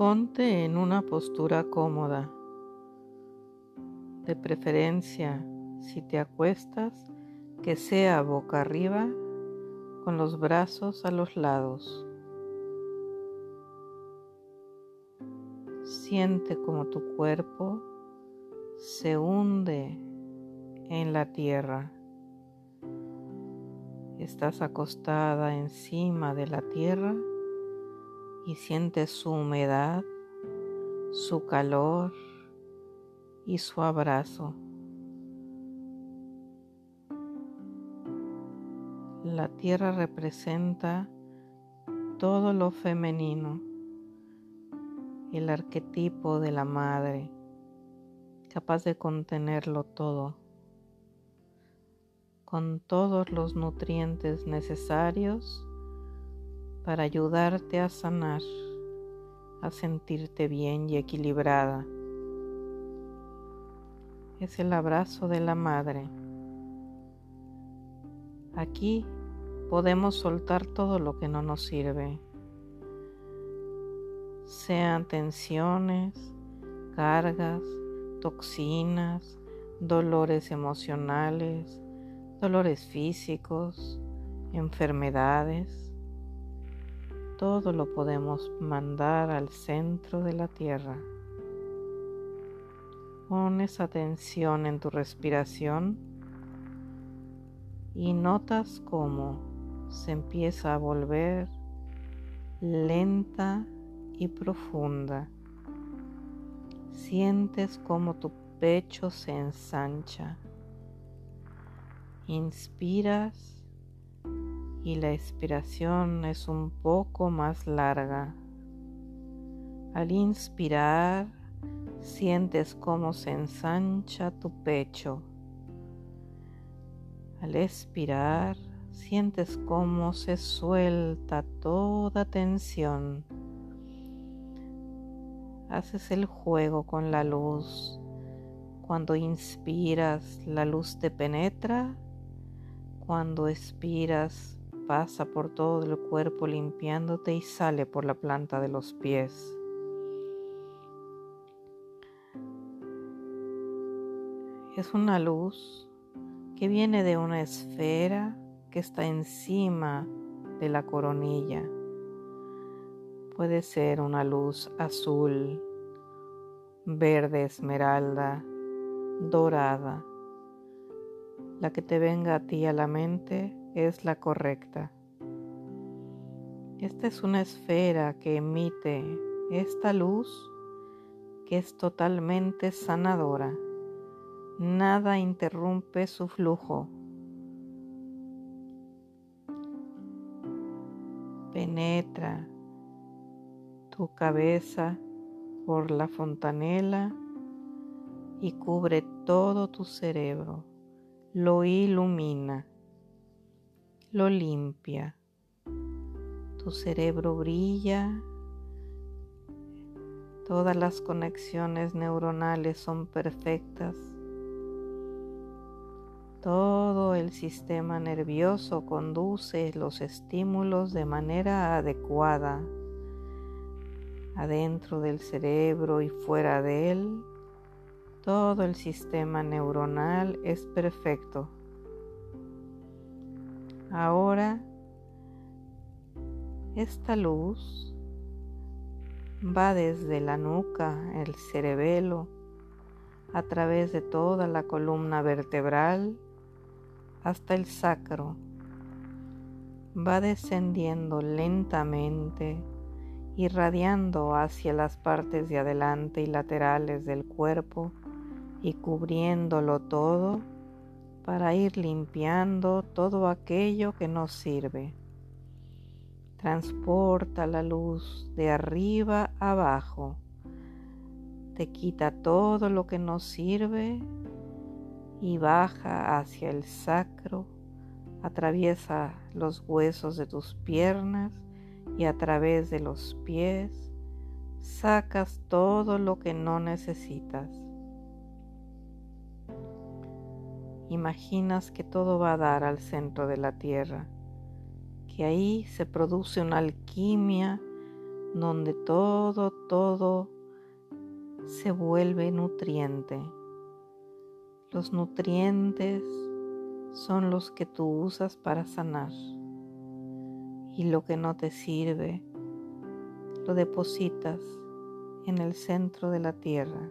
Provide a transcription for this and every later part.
Ponte en una postura cómoda. De preferencia, si te acuestas, que sea boca arriba con los brazos a los lados. Siente como tu cuerpo se hunde en la tierra. Estás acostada encima de la tierra y sientes su humedad, su calor y su abrazo. La tierra representa todo lo femenino, el arquetipo de la madre, capaz de contenerlo todo, con todos los nutrientes necesarios para ayudarte a sanar, a sentirte bien y equilibrada. Es el abrazo de la madre. Aquí podemos soltar todo lo que no nos sirve, sean tensiones, cargas, toxinas, dolores emocionales, dolores físicos, enfermedades. Todo lo podemos mandar al centro de la tierra. Pones atención en tu respiración y notas cómo se empieza a volver lenta y profunda. Sientes como tu pecho se ensancha. Inspiras y la expiración es un poco más larga. Al inspirar, sientes cómo se ensancha tu pecho. Al expirar, sientes cómo se suelta toda tensión. Haces el juego con la luz. Cuando inspiras, la luz te penetra. Cuando expiras, pasa por todo el cuerpo limpiándote y sale por la planta de los pies. Es una luz que viene de una esfera que está encima de la coronilla. Puede ser una luz azul, verde esmeralda, dorada. La que te venga a ti a la mente es la correcta. Esta es una esfera que emite esta luz que es totalmente sanadora. Nada interrumpe su flujo penetra tu cabeza por la fontanela y cubre todo tu cerebro, lo ilumina, lo limpia. Tu cerebro brilla, todas las conexiones neuronales son perfectas todo el sistema nervioso conduce los estímulos de manera adecuada adentro del cerebro y fuera de él. Todo el sistema neuronal es perfecto. Ahora, esta luz va desde la nuca, el cerebelo, a través de toda la columna vertebral, hasta el sacro. Va descendiendo lentamente, irradiando hacia las partes de adelante y laterales del cuerpo y cubriéndolo todo para ir limpiando todo aquello que nos sirve. Transporta la luz de arriba abajo. Te quita todo lo que nos sirve y baja hacia el sacro, atraviesa los huesos de tus piernas y a través de los pies sacas todo lo que no necesitas. Imaginas que todo va a dar al centro de la tierra, que ahí se produce una alquimia donde todo, todo se vuelve nutriente. Los nutrientes son los que tú usas para sanar y lo que no te sirve lo depositas en el centro de la tierra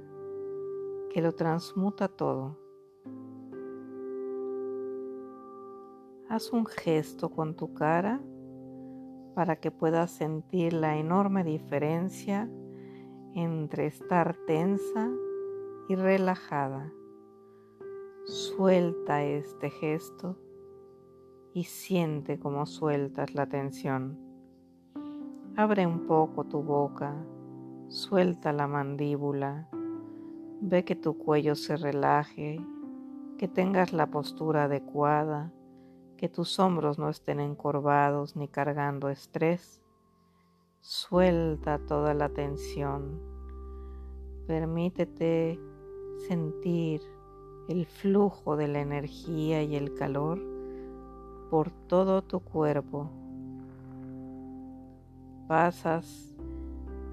que lo transmuta todo. Haz un gesto con tu cara para que puedas sentir la enorme diferencia entre estar tensa y relajada. Suelta este gesto y siente cómo sueltas la tensión. Abre un poco tu boca, suelta la mandíbula, ve que tu cuello se relaje, que tengas la postura adecuada, que tus hombros no estén encorvados ni cargando estrés. Suelta toda la tensión. Permítete sentir el flujo de la energía y el calor por todo tu cuerpo. Pasas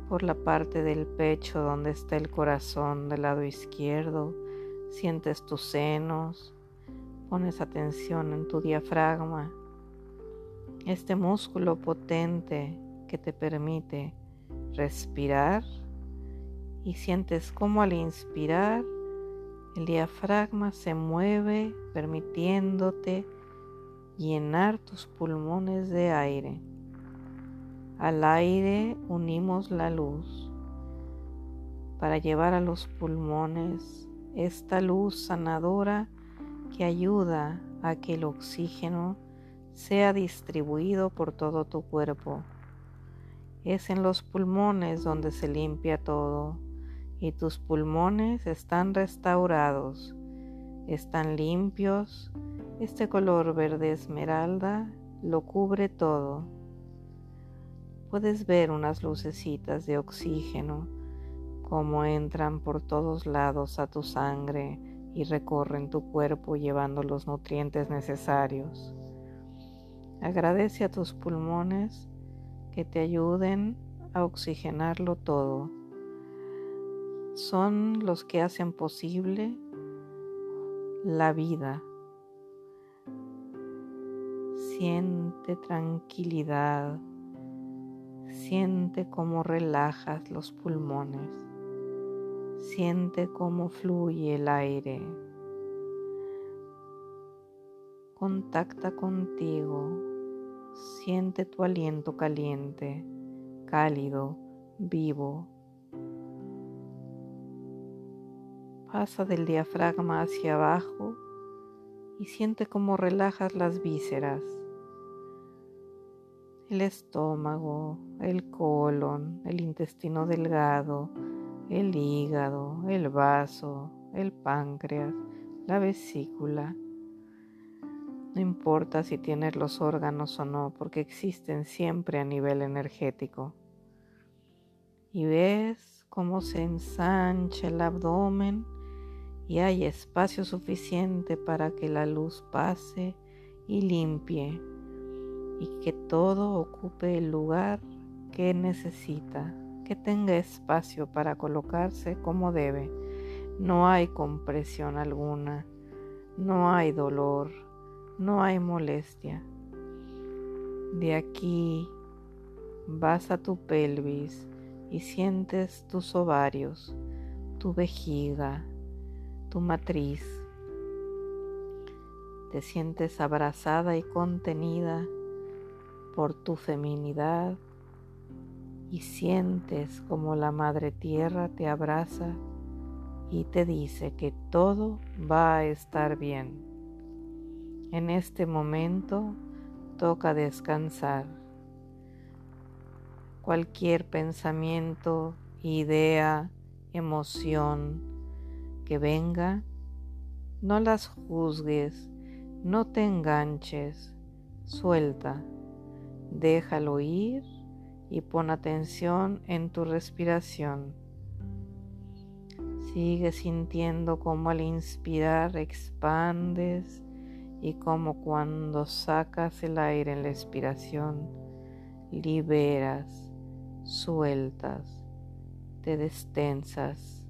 por la parte del pecho donde está el corazón del lado izquierdo, sientes tus senos, pones atención en tu diafragma, este músculo potente que te permite respirar y sientes cómo al inspirar el diafragma se mueve permitiéndote llenar tus pulmones de aire. Al aire unimos la luz para llevar a los pulmones esta luz sanadora que ayuda a que el oxígeno sea distribuido por todo tu cuerpo. Es en los pulmones donde se limpia todo y tus pulmones están restaurados, están limpios, este color verde esmeralda lo cubre todo. Puedes ver unas lucecitas de oxígeno como entran por todos lados a tu sangre y recorren tu cuerpo llevando los nutrientes necesarios. Agradece a tus pulmones que te ayuden a oxigenarlo todo son los que hacen posible la vida. Siente tranquilidad, siente cómo relajas los pulmones, siente cómo fluye el aire. Contacta contigo, siente tu aliento caliente, cálido, vivo. Pasa del diafragma hacia abajo y siente cómo relajas las vísceras, el estómago, el colon, el intestino delgado, el hígado, el vaso, el páncreas, la vesícula. No importa si tienes los órganos o no, porque existen siempre a nivel energético. Y ves cómo se ensancha el abdomen y hay espacio suficiente para que la luz pase y limpie y que todo ocupe el lugar que necesita, que tenga espacio para colocarse como debe. No hay compresión alguna, no hay dolor, no hay molestia. De aquí vas a tu pelvis y sientes tus ovarios, tu vejiga, tu matriz. Te sientes abrazada y contenida por tu feminidad y sientes como la Madre Tierra te abraza y te dice que todo va a estar bien. En este momento toca descansar. Cualquier pensamiento, idea, emoción, que venga, no las juzgues, no te enganches, suelta, déjalo ir y pon atención en tu respiración. Sigue sintiendo como al inspirar expandes y como cuando sacas el aire en la expiración, liberas, sueltas, te destensas.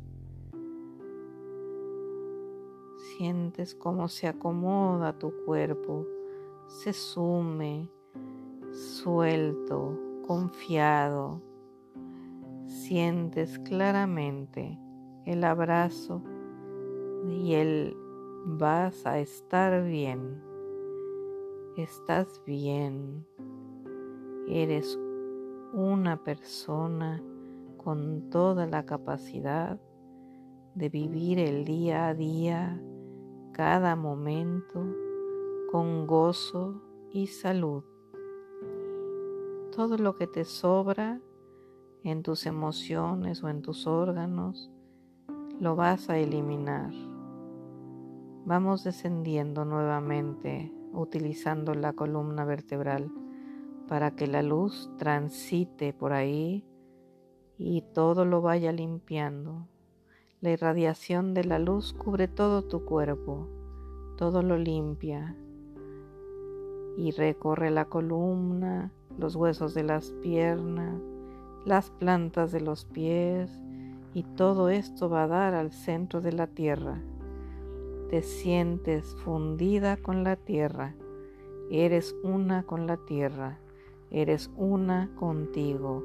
Sientes cómo se acomoda tu cuerpo, se sume, suelto, confiado. Sientes claramente el abrazo y el vas a estar bien. Estás bien. Eres una persona con toda la capacidad de vivir el día a día, cada momento, con gozo y salud. Todo lo que te sobra en tus emociones o en tus órganos, lo vas a eliminar. Vamos descendiendo nuevamente utilizando la columna vertebral para que la luz transite por ahí y todo lo vaya limpiando. La irradiación de la luz cubre todo tu cuerpo, todo lo limpia y recorre la columna, los huesos de las piernas, las plantas de los pies y todo esto va a dar al centro de la tierra te sientes fundida con la tierra, eres una con la tierra, eres una contigo.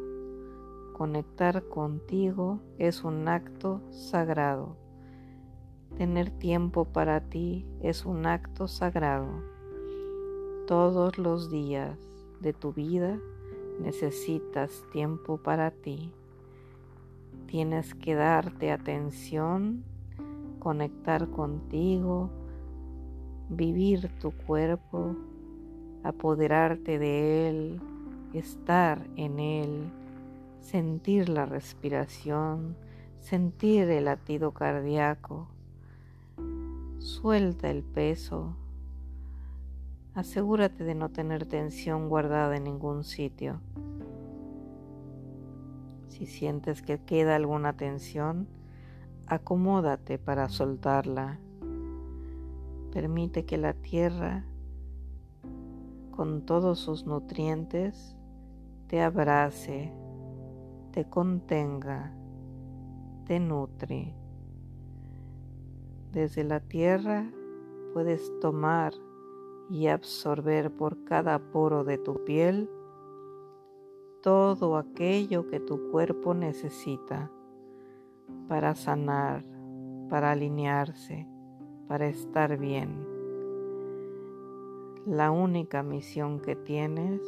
Conectar contigo es un acto sagrado. Tener tiempo para ti es un acto sagrado. Todos los días de tu vida necesitas tiempo para ti. Tienes que darte atención conectar contigo, vivir tu cuerpo, apoderarte de él, estar en él, sentir la respiración, sentir el latido cardíaco. Suelta el peso. Asegúrate de no tener tensión guardada en ningún sitio. Si sientes que queda alguna tensión, acomódate para soltarla. Permite que la tierra, con todos sus nutrientes, te abrace, te contenga, te nutre. Desde la tierra puedes tomar y absorber por cada poro de tu piel todo aquello que tu cuerpo necesita para sanar, para alinearse, para estar bien. La única misión que tienes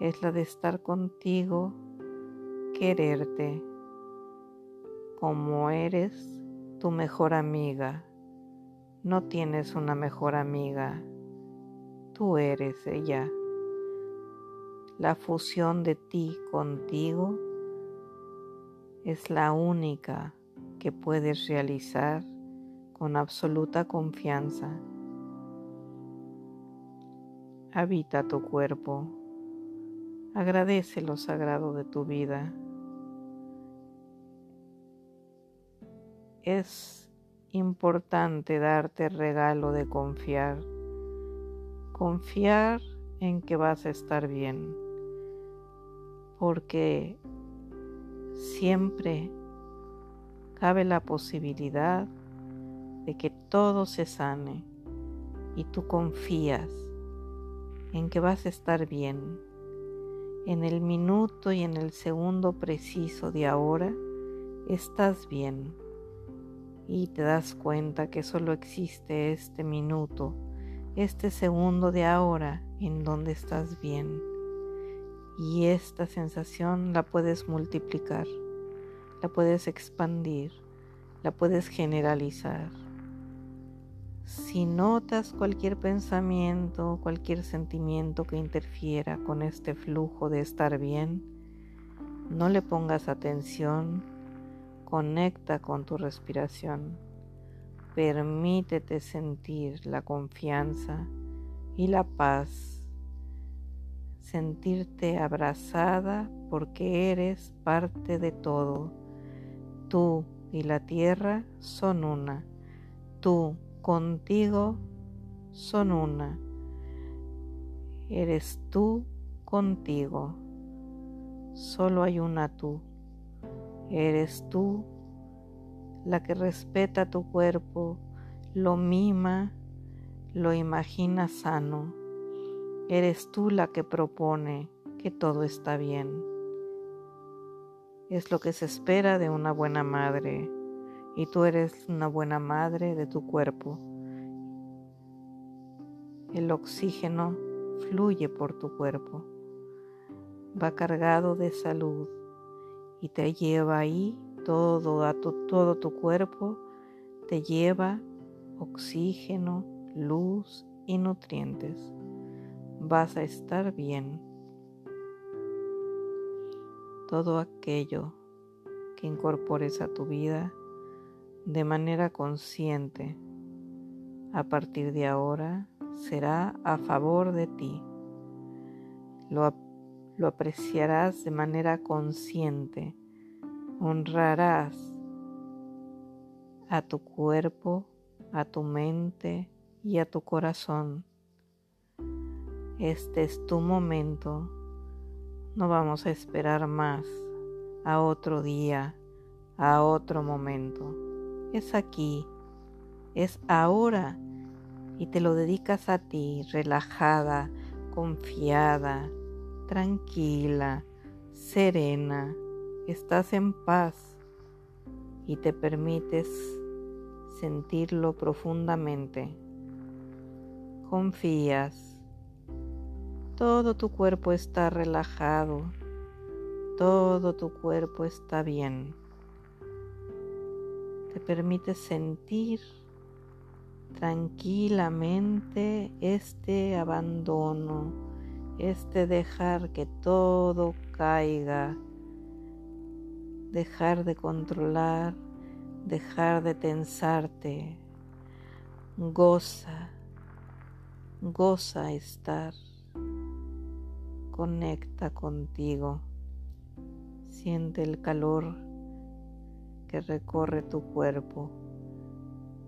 es la de estar contigo, quererte como eres tu mejor amiga. No tienes una mejor amiga, tú eres ella. La fusión de ti contigo es la única que puedes realizar con absoluta confianza. Habita tu cuerpo, agradece lo sagrado de tu vida. Es importante darte el regalo de confiar, confiar en que vas a estar bien, porque siempre cabe la posibilidad de que todo se sane y tú confías en que vas a estar bien. En el minuto y en el segundo preciso de ahora estás bien y te das cuenta que solo existe este minuto, este segundo de ahora en donde estás bien y esta sensación la puedes multiplicar, la puedes expandir, la puedes generalizar. Si notas cualquier pensamiento, cualquier sentimiento que interfiera con este flujo de estar bien, no le pongas atención, conecta con tu respiración, permítete sentir la confianza y la paz sentirte abrazada porque eres parte de todo. Tú y la tierra son una. Tú contigo son una. Eres tú contigo. Solo hay una tú. Eres tú la que respeta tu cuerpo, lo mima, lo imagina sano. Eres tú la que propone que todo está bien. Es lo que se espera de una buena madre y tú eres una buena madre de tu cuerpo. El oxígeno fluye por tu cuerpo, va cargado de salud y te lleva ahí todo, a tu, todo tu cuerpo, te lleva oxígeno, luz y nutrientes. Vas a estar bien. Todo aquello que incorpores a tu vida de manera consciente a partir de ahora será a favor de ti. Lo, lo apreciarás de manera consciente honrarás a tu cuerpo, a tu mente y a tu corazón. Este es tu momento. No vamos a esperar más a otro día, a otro momento. Es aquí, es ahora y te lo dedicas a ti, relajada, confiada, tranquila, serena estás en paz y te permites sentirlo profundamente. Confías. Todo tu cuerpo está relajado. Todo tu cuerpo está bien. Te permites sentir tranquilamente este abandono, este dejar que todo caiga dejar de controlar, dejar de tensarte. Goza, goza estar. Conecta contigo. Siente el calor que recorre tu cuerpo.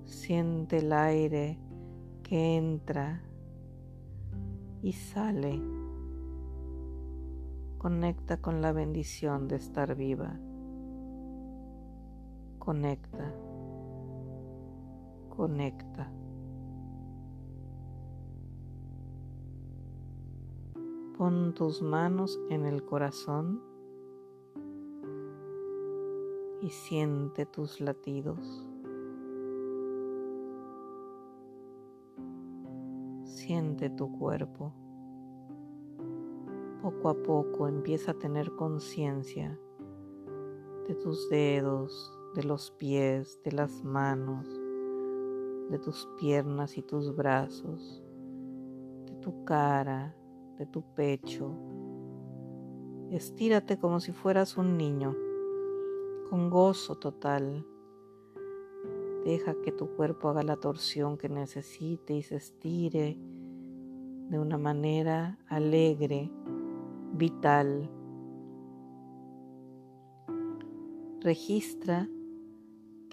Siente el aire que entra y sale. Conecta con la bendición de estar viva. Conecta. Conecta. Pon tus manos en el corazón y siente tus latidos. Siente tu cuerpo. Poco a poco empieza a tener conciencia de tus dedos, de los pies, de las manos, de tus piernas y tus brazos, de tu cara, de tu pecho. Estírate como si fueras un niño, con gozo total. Deja que tu cuerpo haga la torsión que necesite y se estire de una manera alegre, vital. Registra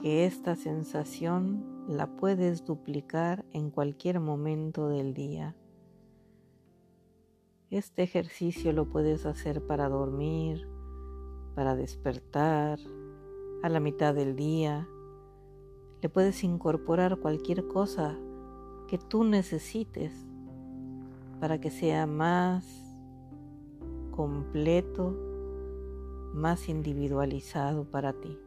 que esta sensación la puedes duplicar en cualquier momento del día. Este ejercicio lo puedes hacer para dormir, para despertar, a la mitad del día. Le puedes incorporar cualquier cosa que tú necesites para que sea más completo, más individualizado para ti.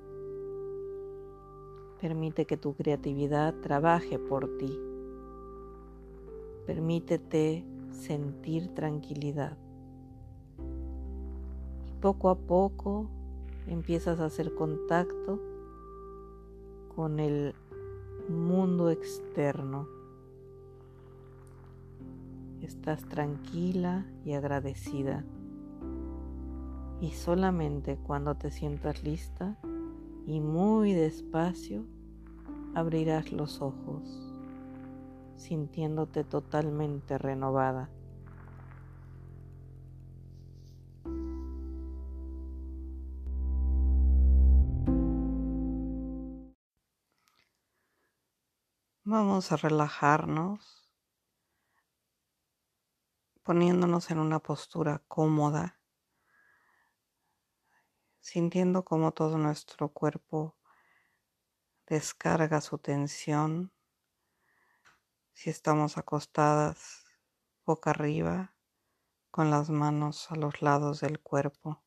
Permite que tu creatividad trabaje por ti. Permítete sentir tranquilidad. Y poco a poco empiezas a hacer contacto con el mundo externo. Estás tranquila y agradecida. Y solamente cuando te sientas lista y muy despacio abrirás los ojos, sintiéndote totalmente renovada. Vamos a relajarnos poniéndonos en una postura cómoda, sintiendo como todo nuestro cuerpo descarga su tensión. Si estamos acostadas boca arriba, con las manos a los lados del cuerpo.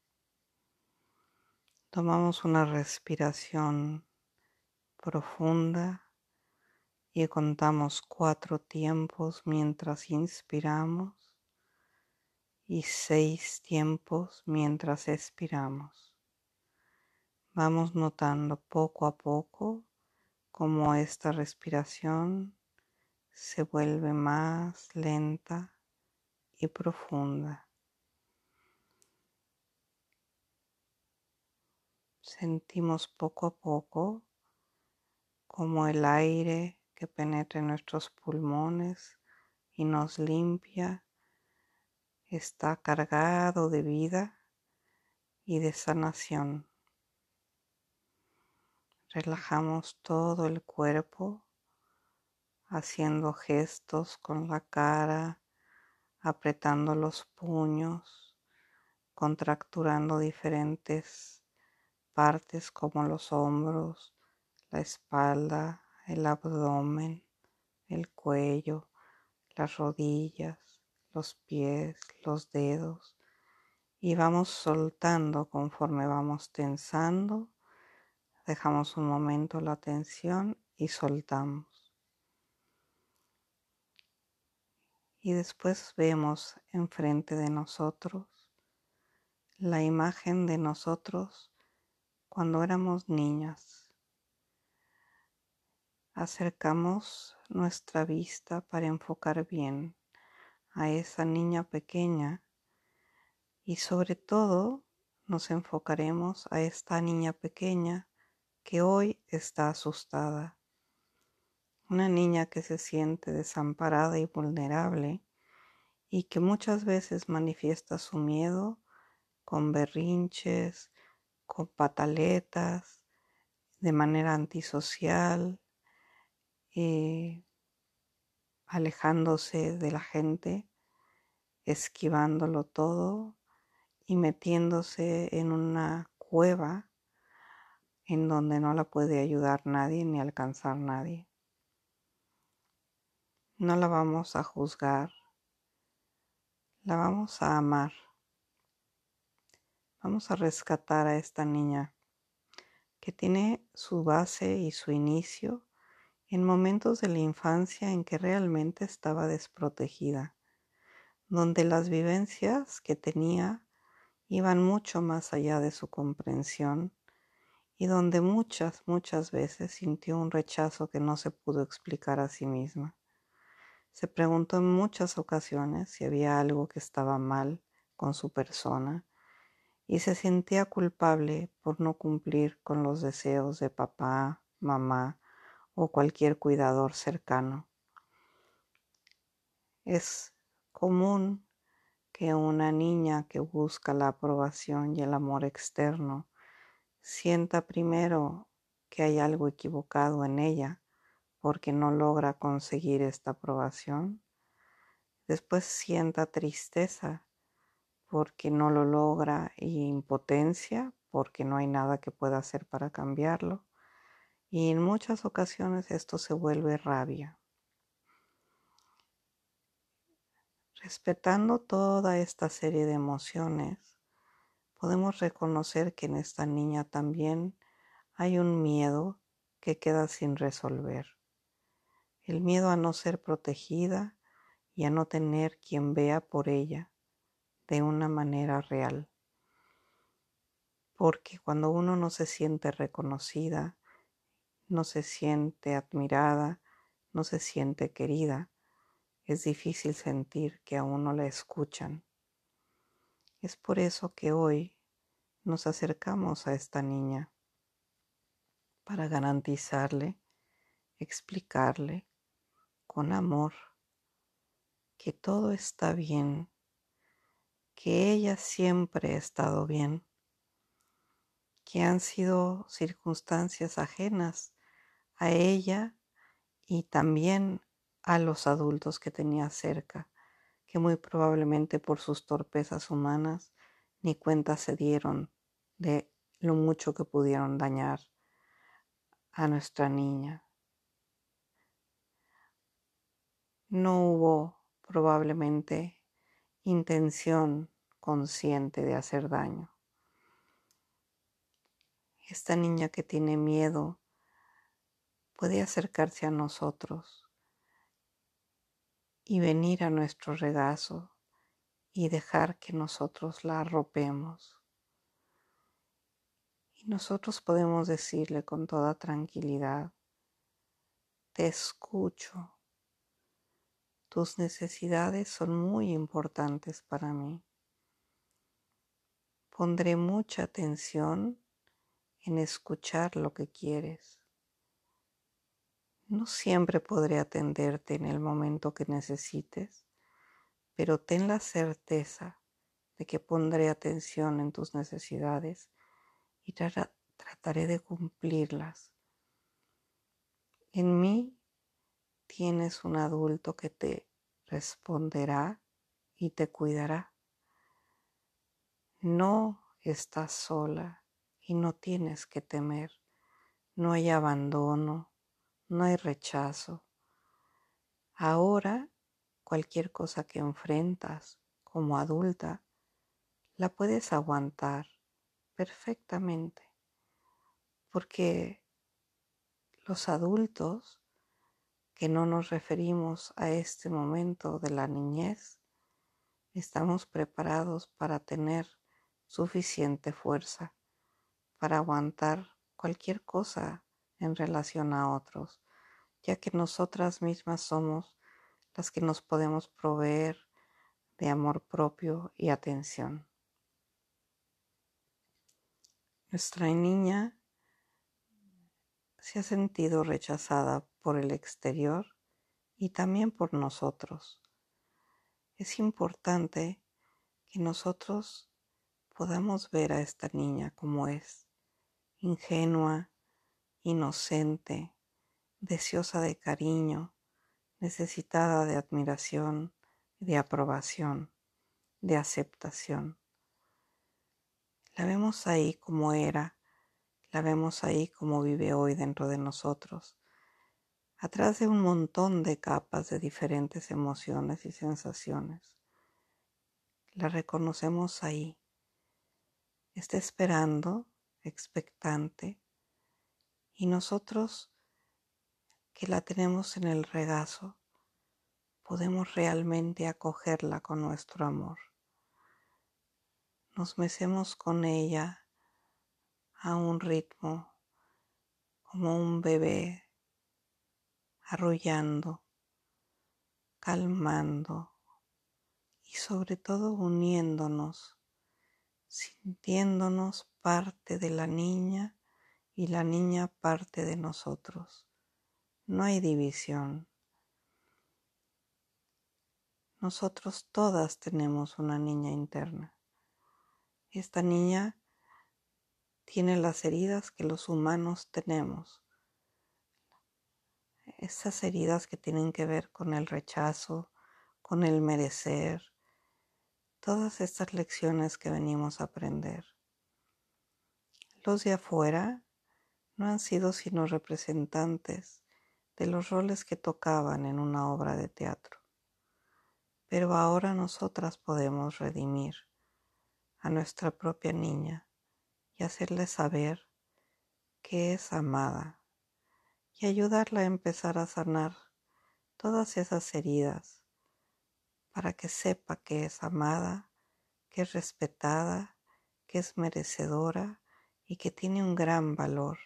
Tomamos una respiración profunda y contamos cuatro tiempos mientras inspiramos y seis tiempos mientras expiramos. Vamos notando poco a poco cómo esta respiración se vuelve más lenta y profunda. Sentimos poco a poco como el aire que penetra en nuestros pulmones y nos limpia está cargado de vida y de sanación. Relajamos todo el cuerpo haciendo gestos con la cara, apretando los puños, contracturando diferentes partes como los hombros, la espalda, el abdomen, el cuello, las rodillas, los pies, los dedos y vamos soltando conforme vamos tensando. Dejamos un momento la tensión y soltamos. Y después vemos enfrente de nosotros la imagen de nosotros cuando éramos niñas acercamos nuestra vista para enfocar bien a esa niña pequeña y sobre todo nos enfocaremos a esta niña pequeña que hoy está asustada. Una niña que se siente desamparada y vulnerable y que muchas veces manifiesta su miedo con berrinches, con pataletas, de manera antisocial, eh, alejándose de la gente, esquivándolo todo y metiéndose en una cueva en donde no la puede ayudar nadie ni alcanzar nadie. No la vamos a juzgar, la vamos a amar. Vamos a rescatar a esta niña que tiene su base y su inicio en momentos de la infancia en que realmente estaba desprotegida, donde las vivencias que tenía iban mucho más allá de su comprensión y donde muchas, muchas veces sintió un rechazo que no se pudo explicar a sí misma. Se preguntó en muchas ocasiones si había algo que estaba mal con su persona y se sentía culpable por no cumplir con los deseos de papá, mamá o cualquier cuidador cercano. Es común que una niña que busca la aprobación y el amor externo sienta primero que hay algo equivocado en ella porque no logra conseguir esta aprobación. Después sienta tristeza porque no lo logra y impotencia porque no hay nada que pueda hacer para cambiarlo y en muchas ocasiones esto se vuelve rabia. Respetando toda esta serie de emociones, podemos reconocer que en esta niña también hay un miedo que queda sin resolver. El miedo a no ser protegida y a no tener quien vea por ella de una manera real. Porque cuando uno no se siente reconocida, no se siente admirada, no se siente querida, es difícil sentir que a uno la escuchan. Es por eso que hoy nos acercamos a esta niña para garantizarle, explicarle con amor que todo está bien, que ella siempre ha estado bien, que han sido circunstancias ajenas a ella y también a los adultos que tenía cerca, que muy probablemente por sus torpezas humanas ni cuenta se dieron de lo mucho que pudieron dañar a nuestra niña. No hubo probablemente intención consciente de hacer daño. Esta niña que tiene miedo puede acercarse a nosotros y venir a nuestro regazo y dejar que nosotros la arropemos. Y nosotros podemos decirle con toda tranquilidad, te escucho, tus necesidades son muy importantes para mí. Pondré mucha atención en escuchar lo que quieres. No siempre podré atenderte en el momento que necesites, pero ten la certeza de que pondré atención en tus necesidades y trataré de cumplirlas. En mí tienes un adulto que te responderá y te cuidará. No estás sola y no tienes que temer. No hay abandono, no hay rechazo. Ahora cualquier cosa que enfrentas como adulta, la puedes aguantar perfectamente, porque los adultos que no nos referimos a este momento de la niñez, estamos preparados para tener suficiente fuerza para aguantar cualquier cosa en relación a otros, ya que nosotras mismas somos las que nos podemos proveer de amor propio y atención. Nuestra niña se ha sentido rechazada por el exterior y también por nosotros. Es importante que nosotros podamos ver a esta niña como es, ingenua, inocente, deseosa de cariño, necesitada de admiración, de aprobación, de aceptación. La vemos ahí como era, la vemos ahí como vive hoy dentro de nosotros, atrás de un montón de capas de diferentes emociones y sensaciones. La reconocemos ahí. Está esperando, expectante, y nosotros que la tenemos en el regazo, podemos realmente acogerla con nuestro amor. Nos mecemos con ella a un ritmo como un bebé, arrullando, calmando y sobre todo uniéndonos, sintiéndonos parte de la niña y la niña parte de nosotros no hay división. Nosotros todas tenemos una niña interna. Esta niña tiene las heridas que los humanos tenemos. Esas heridas que tienen que ver con el rechazo, con el merecer, todas estas lecciones que venimos a aprender. Los de afuera no han sido sino representantes de los roles que tocaban en una obra de teatro. Pero ahora nosotras podemos redimir a nuestra propia niña y hacerle saber que es amada y ayudarla a empezar a sanar todas esas heridas para que sepa que es amada, que es respetada, que es merecedora y que tiene un gran valor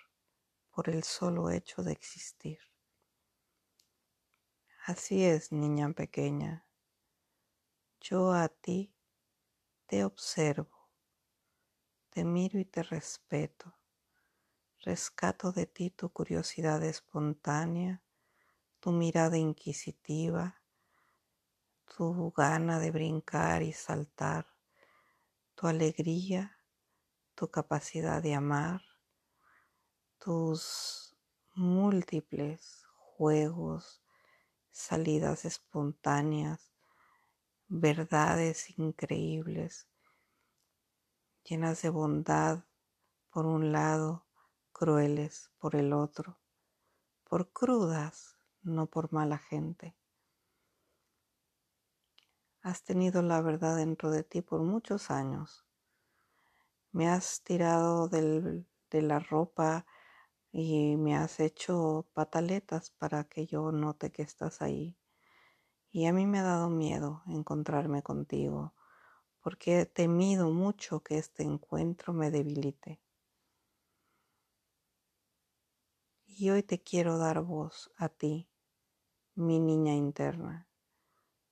por el solo hecho de existir. Así es, niña pequeña. Yo a ti te observo, te miro y te respeto. Rescato de ti tu curiosidad espontánea, tu mirada inquisitiva, tu gana de brincar y saltar, tu alegría, tu capacidad de amar, tus múltiples juegos salidas espontáneas, verdades increíbles, llenas de bondad por un lado, crueles por el otro, por crudas, no por mala gente. Has tenido la verdad dentro de ti por muchos años. Me has tirado de la ropa y me has hecho pataletas para que yo note que estás ahí. Y a mí me ha dado miedo encontrarme contigo, porque he temido mucho que este encuentro me debilite. Y hoy te quiero dar voz a ti, mi niña interna.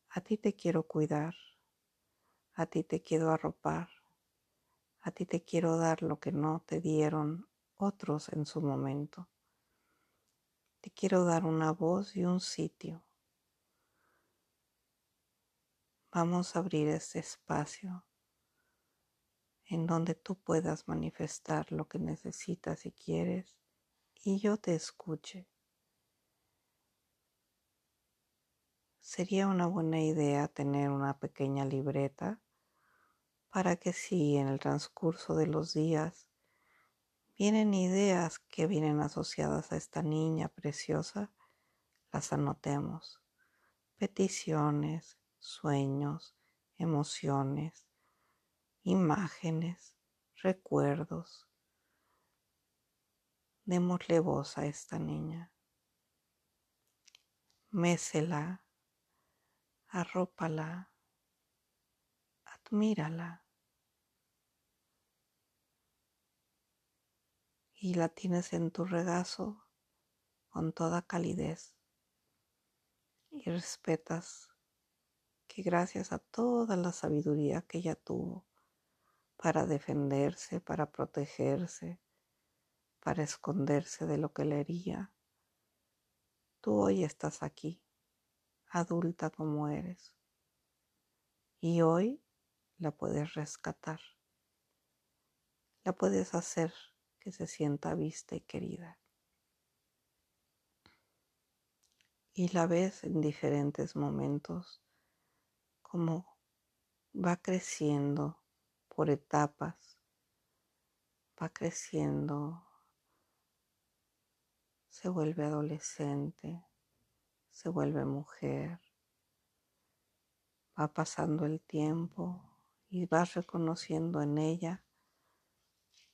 A ti te quiero cuidar, a ti te quiero arropar, a ti te quiero dar lo que no te dieron otros en su momento. Te quiero dar una voz y un sitio. Vamos a abrir este espacio en donde tú puedas manifestar lo que necesitas y quieres y yo te escuche. sería una buena idea tener una pequeña libreta para que si en el transcurso de los días vienen ideas que vienen asociadas a esta niña preciosa, las anotemos. Peticiones, sueños, emociones, imágenes, recuerdos. Démosle voz a esta niña. Mésela arrópala, admírala. Y la tienes en tu regazo con toda calidez. Y respetas que gracias a toda la sabiduría que ella tuvo para defenderse, para protegerse, para esconderse de lo que le hería, tú hoy estás aquí adulta como eres. Y hoy la puedes rescatar. La puedes hacer se sienta vista y querida. Y la ves en diferentes momentos como va creciendo por etapas, va creciendo, se vuelve adolescente, se vuelve mujer. Va pasando el tiempo y vas reconociendo en ella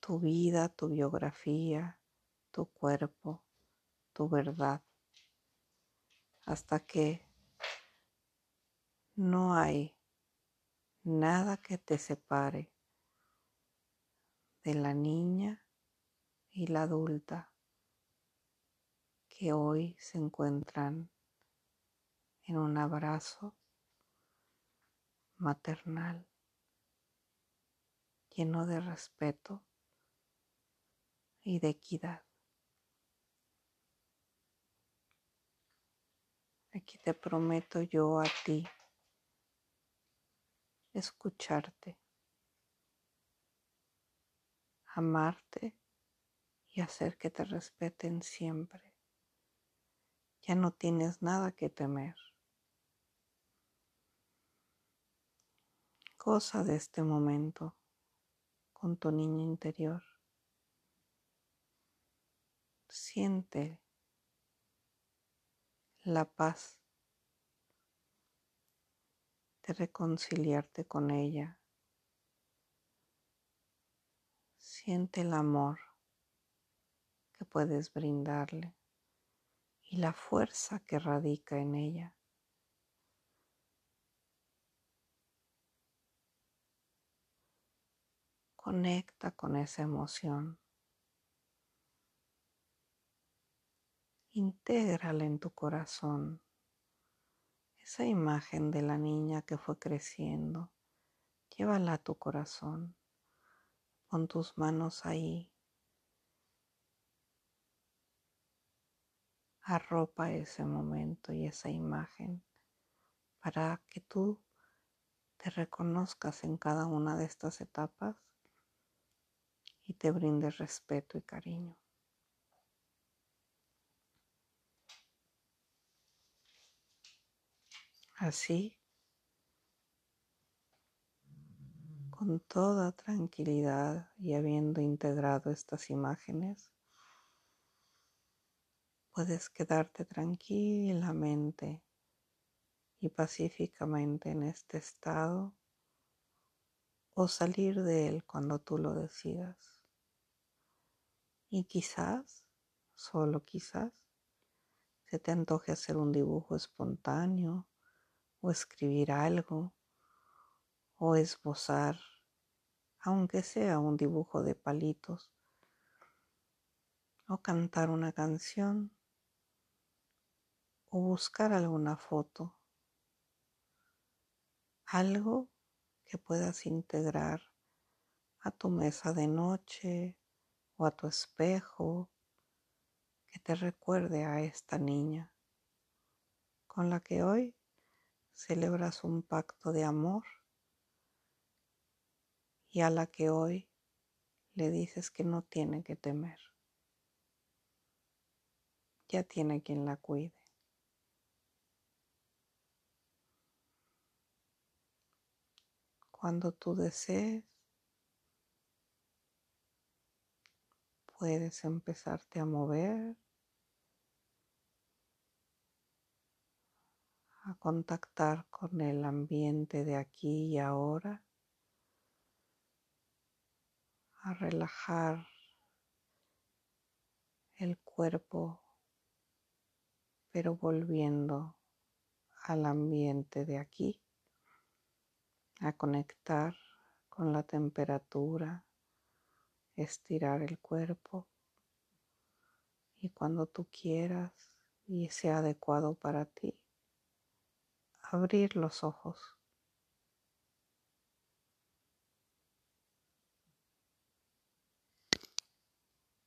tu vida, tu biografía, tu cuerpo, tu verdad, hasta que no hay nada que te separe de la niña y la adulta que hoy se encuentran en un abrazo maternal lleno de respeto y de equidad. Aquí te prometo yo a ti escucharte, amarte y hacer que te respeten siempre. Ya no tienes nada que temer. Cosa de este momento con tu niña interior. Siente la paz de reconciliarte con ella. Siente el amor que puedes brindarle y la fuerza que radica en ella. Conecta con esa emoción. Intégrala en tu corazón. Esa imagen de la niña que fue creciendo, llévala a tu corazón. Pon tus manos ahí. Arropa ese momento y esa imagen para que tú te reconozcas en cada una de estas etapas y te brinde respeto y cariño. Así, con toda tranquilidad y habiendo integrado estas imágenes, puedes quedarte tranquilamente y pacíficamente en este estado o salir de él cuando tú lo decidas. Y quizás, solo quizás, se te antoje hacer un dibujo espontáneo o escribir algo o esbozar, aunque sea un dibujo de palitos, o cantar una canción o buscar alguna foto, algo que puedas integrar a tu mesa de noche o a tu espejo que te recuerde a esta niña con la que hoy celebras un pacto de amor y a la que hoy le dices que no tiene que temer. Ya tiene quien la cuide. Cuando tú desees, puedes empezarte a mover, a contactar con el ambiente de aquí y ahora, a relajar el cuerpo, pero volviendo al ambiente de aquí. A conectar con la temperatura, estirar el cuerpo. Y cuando tú quieras y sea adecuado para ti, abrir los ojos.